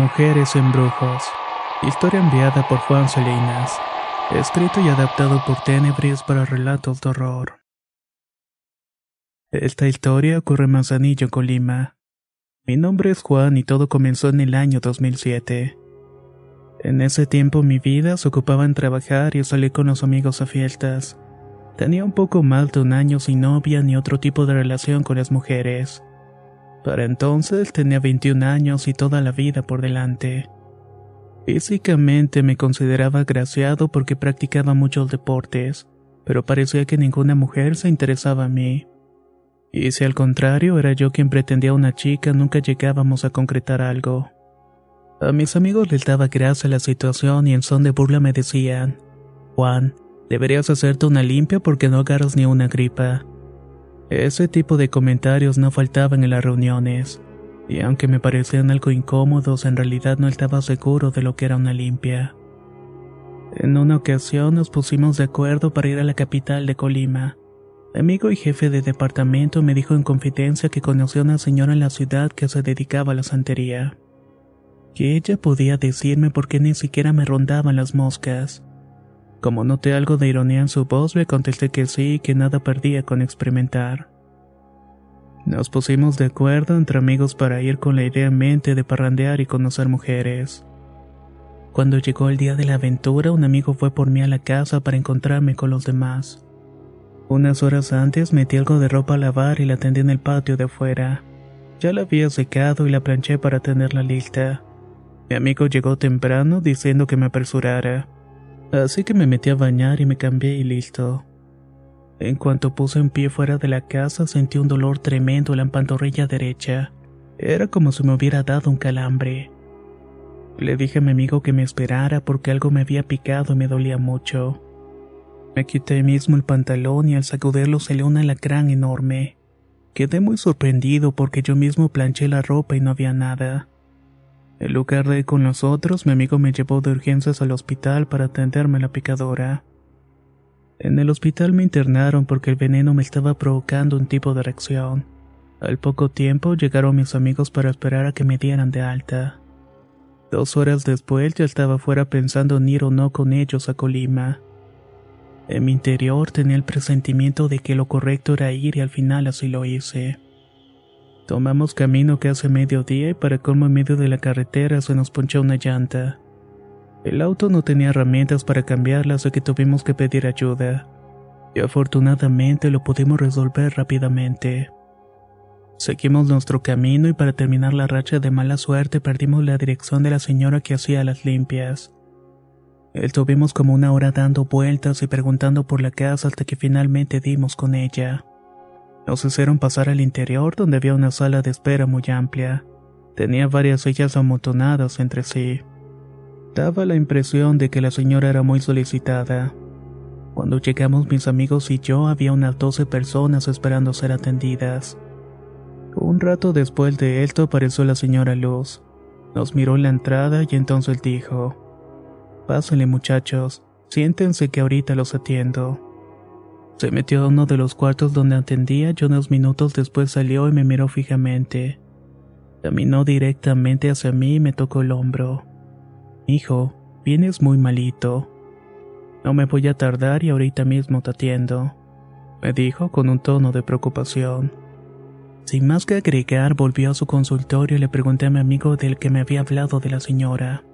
Mujeres en Brujos. Historia enviada por Juan Salinas. Escrito y adaptado por Tenebris para relatos de horror. Esta historia ocurre en Manzanillo, Colima. Mi nombre es Juan y todo comenzó en el año 2007. En ese tiempo mi vida se ocupaba en trabajar y salir con los amigos a fiestas. Tenía un poco más de un año sin novia ni otro tipo de relación con las mujeres. Para entonces tenía 21 años y toda la vida por delante. Físicamente me consideraba agraciado porque practicaba muchos deportes, pero parecía que ninguna mujer se interesaba en mí. Y si al contrario era yo quien pretendía a una chica, nunca llegábamos a concretar algo. A mis amigos les daba gracia la situación y en son de burla me decían, Juan, deberías hacerte una limpia porque no agarras ni una gripa. Ese tipo de comentarios no faltaban en las reuniones, y aunque me parecían algo incómodos, en realidad no estaba seguro de lo que era una limpia. En una ocasión nos pusimos de acuerdo para ir a la capital de Colima. Mi amigo y jefe de departamento me dijo en confidencia que conoció a una señora en la ciudad que se dedicaba a la santería. Que ella podía decirme por qué ni siquiera me rondaban las moscas. Como noté algo de ironía en su voz, le contesté que sí y que nada perdía con experimentar. Nos pusimos de acuerdo entre amigos para ir con la idea en mente de parrandear y conocer mujeres. Cuando llegó el día de la aventura, un amigo fue por mí a la casa para encontrarme con los demás. Unas horas antes metí algo de ropa a lavar y la tendí en el patio de afuera. Ya la había secado y la planché para tenerla lista. Mi amigo llegó temprano diciendo que me apresurara. Así que me metí a bañar y me cambié y listo. En cuanto puse un pie fuera de la casa sentí un dolor tremendo en la pantorrilla derecha. Era como si me hubiera dado un calambre. Le dije a mi amigo que me esperara porque algo me había picado y me dolía mucho. Me quité mismo el pantalón y al sacudirlo salió un alacrán enorme. Quedé muy sorprendido porque yo mismo planché la ropa y no había nada. En lugar de ir con los otros, mi amigo me llevó de urgencias al hospital para atenderme la picadora. En el hospital me internaron porque el veneno me estaba provocando un tipo de reacción. Al poco tiempo llegaron mis amigos para esperar a que me dieran de alta. Dos horas después ya estaba fuera pensando en ir o no con ellos a Colima. En mi interior tenía el presentimiento de que lo correcto era ir y al final así lo hice. Tomamos camino que hace mediodía y para colmo en medio de la carretera se nos ponchó una llanta. El auto no tenía herramientas para cambiarla, así que tuvimos que pedir ayuda. Y afortunadamente lo pudimos resolver rápidamente. Seguimos nuestro camino y para terminar la racha de mala suerte perdimos la dirección de la señora que hacía las limpias. Estuvimos como una hora dando vueltas y preguntando por la casa hasta que finalmente dimos con ella. Nos hicieron pasar al interior donde había una sala de espera muy amplia. Tenía varias sillas amontonadas entre sí. Daba la impresión de que la señora era muy solicitada. Cuando llegamos mis amigos y yo había unas 12 personas esperando ser atendidas. Un rato después de esto apareció la señora Luz. Nos miró en la entrada y entonces dijo, Pásenle muchachos, siéntense que ahorita los atiendo. Se metió a uno de los cuartos donde atendía y unos minutos después salió y me miró fijamente. Caminó directamente hacia mí y me tocó el hombro. Hijo, vienes muy malito. No me voy a tardar y ahorita mismo te atiendo. me dijo con un tono de preocupación. Sin más que agregar, volvió a su consultorio y le pregunté a mi amigo del que me había hablado de la señora.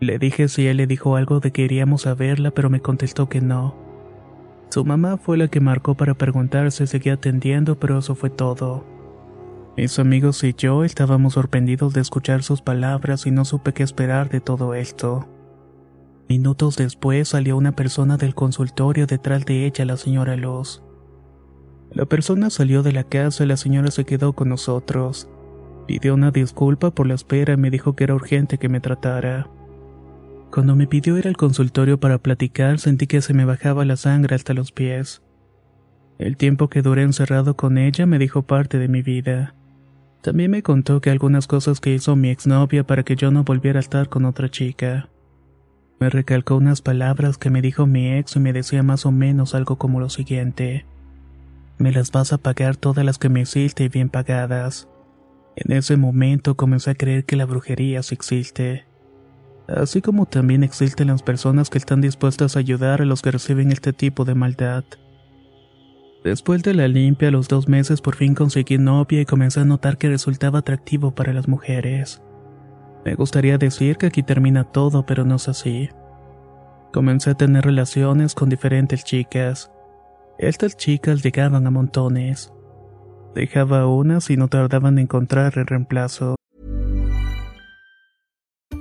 Le dije si él le dijo algo de que iríamos a verla, pero me contestó que no. Su mamá fue la que marcó para preguntar si seguía atendiendo, pero eso fue todo. Mis amigos y yo estábamos sorprendidos de escuchar sus palabras y no supe qué esperar de todo esto. Minutos después salió una persona del consultorio detrás de ella, la señora Luz. La persona salió de la casa y la señora se quedó con nosotros. Pidió una disculpa por la espera y me dijo que era urgente que me tratara. Cuando me pidió ir al consultorio para platicar sentí que se me bajaba la sangre hasta los pies. El tiempo que duré encerrado con ella me dijo parte de mi vida. También me contó que algunas cosas que hizo mi exnovia para que yo no volviera a estar con otra chica. Me recalcó unas palabras que me dijo mi ex y me decía más o menos algo como lo siguiente. Me las vas a pagar todas las que me hiciste y bien pagadas. En ese momento comencé a creer que la brujería sí existe. Así como también existen las personas que están dispuestas a ayudar a los que reciben este tipo de maldad. Después de la limpia, a los dos meses por fin conseguí novia y comencé a notar que resultaba atractivo para las mujeres. Me gustaría decir que aquí termina todo, pero no es así. Comencé a tener relaciones con diferentes chicas. Estas chicas llegaban a montones. Dejaba unas y no tardaban en encontrar el reemplazo.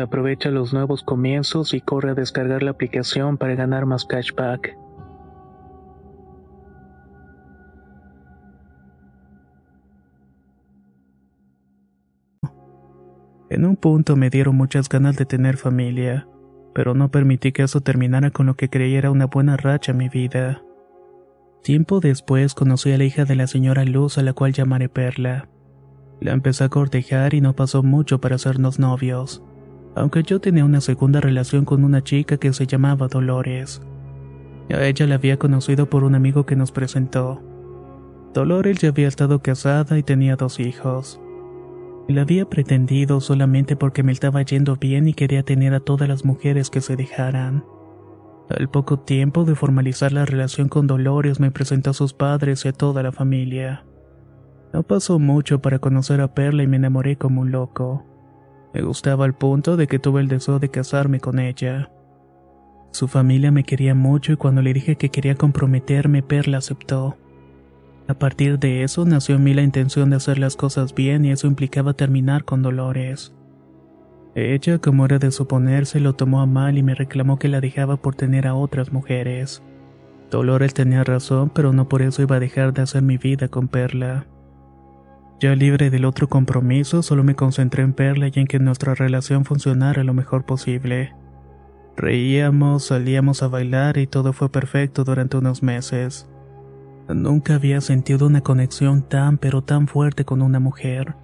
Aprovecha los nuevos comienzos y corre a descargar la aplicación para ganar más cashback. En un punto me dieron muchas ganas de tener familia, pero no permití que eso terminara con lo que creía era una buena racha en mi vida. Tiempo después conocí a la hija de la señora Luz a la cual llamaré Perla. La empecé a cortejar y no pasó mucho para hacernos novios, aunque yo tenía una segunda relación con una chica que se llamaba Dolores. A ella la había conocido por un amigo que nos presentó. Dolores ya había estado casada y tenía dos hijos. La había pretendido solamente porque me estaba yendo bien y quería tener a todas las mujeres que se dejaran. Al poco tiempo de formalizar la relación con Dolores me presentó a sus padres y a toda la familia. No pasó mucho para conocer a Perla y me enamoré como un loco. Me gustaba al punto de que tuve el deseo de casarme con ella. Su familia me quería mucho y cuando le dije que quería comprometerme, Perla aceptó. A partir de eso nació en mí la intención de hacer las cosas bien y eso implicaba terminar con Dolores. Ella, como era de suponerse, lo tomó a mal y me reclamó que la dejaba por tener a otras mujeres. Dolores tenía razón, pero no por eso iba a dejar de hacer mi vida con Perla. Ya libre del otro compromiso, solo me concentré en Perla y en que nuestra relación funcionara lo mejor posible. Reíamos, salíamos a bailar y todo fue perfecto durante unos meses. Nunca había sentido una conexión tan pero tan fuerte con una mujer.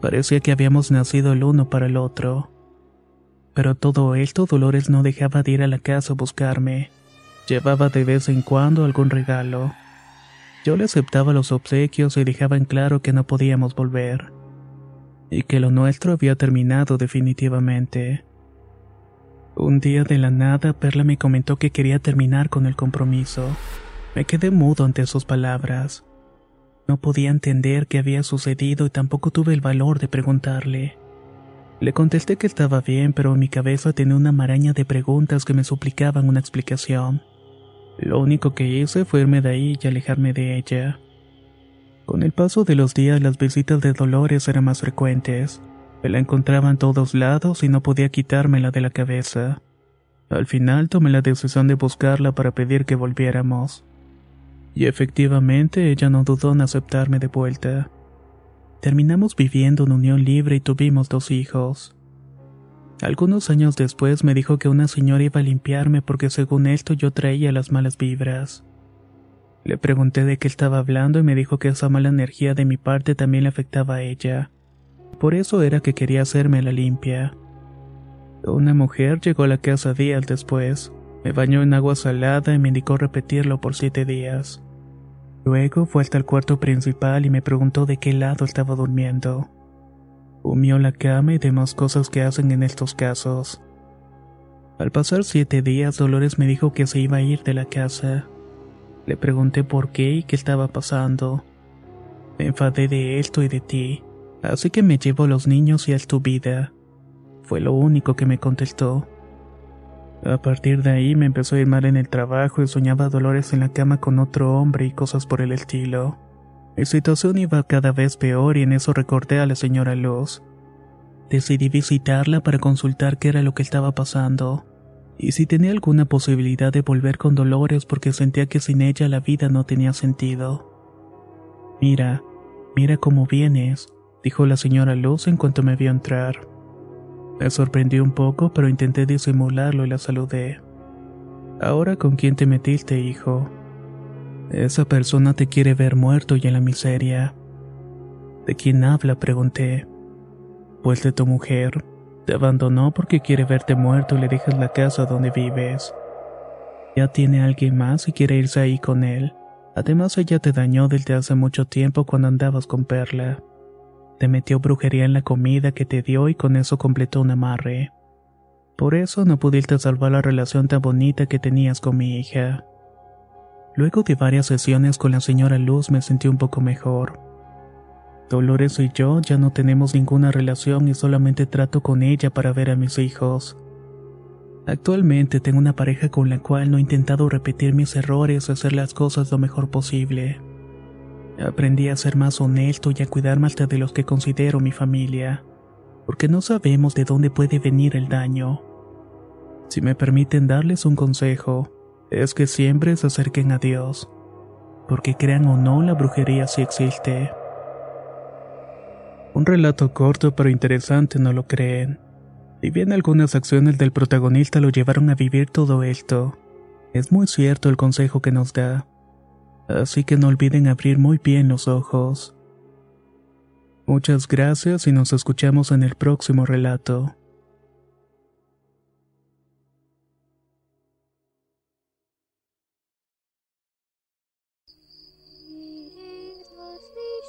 Parecía que habíamos nacido el uno para el otro. Pero todo esto Dolores no dejaba de ir a la casa a buscarme. Llevaba de vez en cuando algún regalo. Yo le aceptaba los obsequios y dejaba en claro que no podíamos volver. Y que lo nuestro había terminado definitivamente. Un día de la nada Perla me comentó que quería terminar con el compromiso. Me quedé mudo ante sus palabras. No podía entender qué había sucedido y tampoco tuve el valor de preguntarle. Le contesté que estaba bien, pero mi cabeza tenía una maraña de preguntas que me suplicaban una explicación. Lo único que hice fue irme de ahí y alejarme de ella. Con el paso de los días las visitas de Dolores eran más frecuentes. Me la encontraba en todos lados y no podía quitármela de la cabeza. Al final tomé la decisión de buscarla para pedir que volviéramos. Y efectivamente ella no dudó en aceptarme de vuelta. Terminamos viviendo en unión libre y tuvimos dos hijos. Algunos años después me dijo que una señora iba a limpiarme porque según esto yo traía las malas vibras. Le pregunté de qué estaba hablando y me dijo que esa mala energía de mi parte también le afectaba a ella. Por eso era que quería hacerme la limpia. Una mujer llegó a la casa días después. Me bañó en agua salada y me indicó repetirlo por siete días. Luego fue hasta el cuarto principal y me preguntó de qué lado estaba durmiendo. Humió la cama y demás cosas que hacen en estos casos. Al pasar siete días, Dolores me dijo que se iba a ir de la casa. Le pregunté por qué y qué estaba pasando. Me enfadé de esto y de ti, así que me llevo a los niños y a tu vida. Fue lo único que me contestó. A partir de ahí me empezó a ir mal en el trabajo y soñaba dolores en la cama con otro hombre y cosas por el estilo. Mi situación iba cada vez peor y en eso recordé a la señora Luz. Decidí visitarla para consultar qué era lo que estaba pasando y si tenía alguna posibilidad de volver con Dolores porque sentía que sin ella la vida no tenía sentido. Mira, mira cómo vienes, dijo la señora Luz en cuanto me vio entrar. Me sorprendió un poco, pero intenté disimularlo y la saludé. Ahora con quién te metiste, hijo. Esa persona te quiere ver muerto y en la miseria. ¿De quién habla? pregunté. Pues de tu mujer. Te abandonó porque quiere verte muerto y le dejas la casa donde vives. Ya tiene alguien más y quiere irse ahí con él. Además ella te dañó desde hace mucho tiempo cuando andabas con Perla. Te metió brujería en la comida que te dio y con eso completó un amarre. Por eso no pudiste salvar la relación tan bonita que tenías con mi hija. Luego de varias sesiones con la señora Luz me sentí un poco mejor. Dolores y yo ya no tenemos ninguna relación y solamente trato con ella para ver a mis hijos. Actualmente tengo una pareja con la cual no he intentado repetir mis errores o hacer las cosas lo mejor posible. Aprendí a ser más honesto y a cuidarme hasta de los que considero mi familia, porque no sabemos de dónde puede venir el daño. Si me permiten darles un consejo, es que siempre se acerquen a Dios, porque crean o no, la brujería sí existe. Un relato corto pero interesante, ¿no lo creen? Y bien algunas acciones del protagonista lo llevaron a vivir todo esto, es muy cierto el consejo que nos da. Así que no olviden abrir muy bien los ojos. Muchas gracias y nos escuchamos en el próximo relato.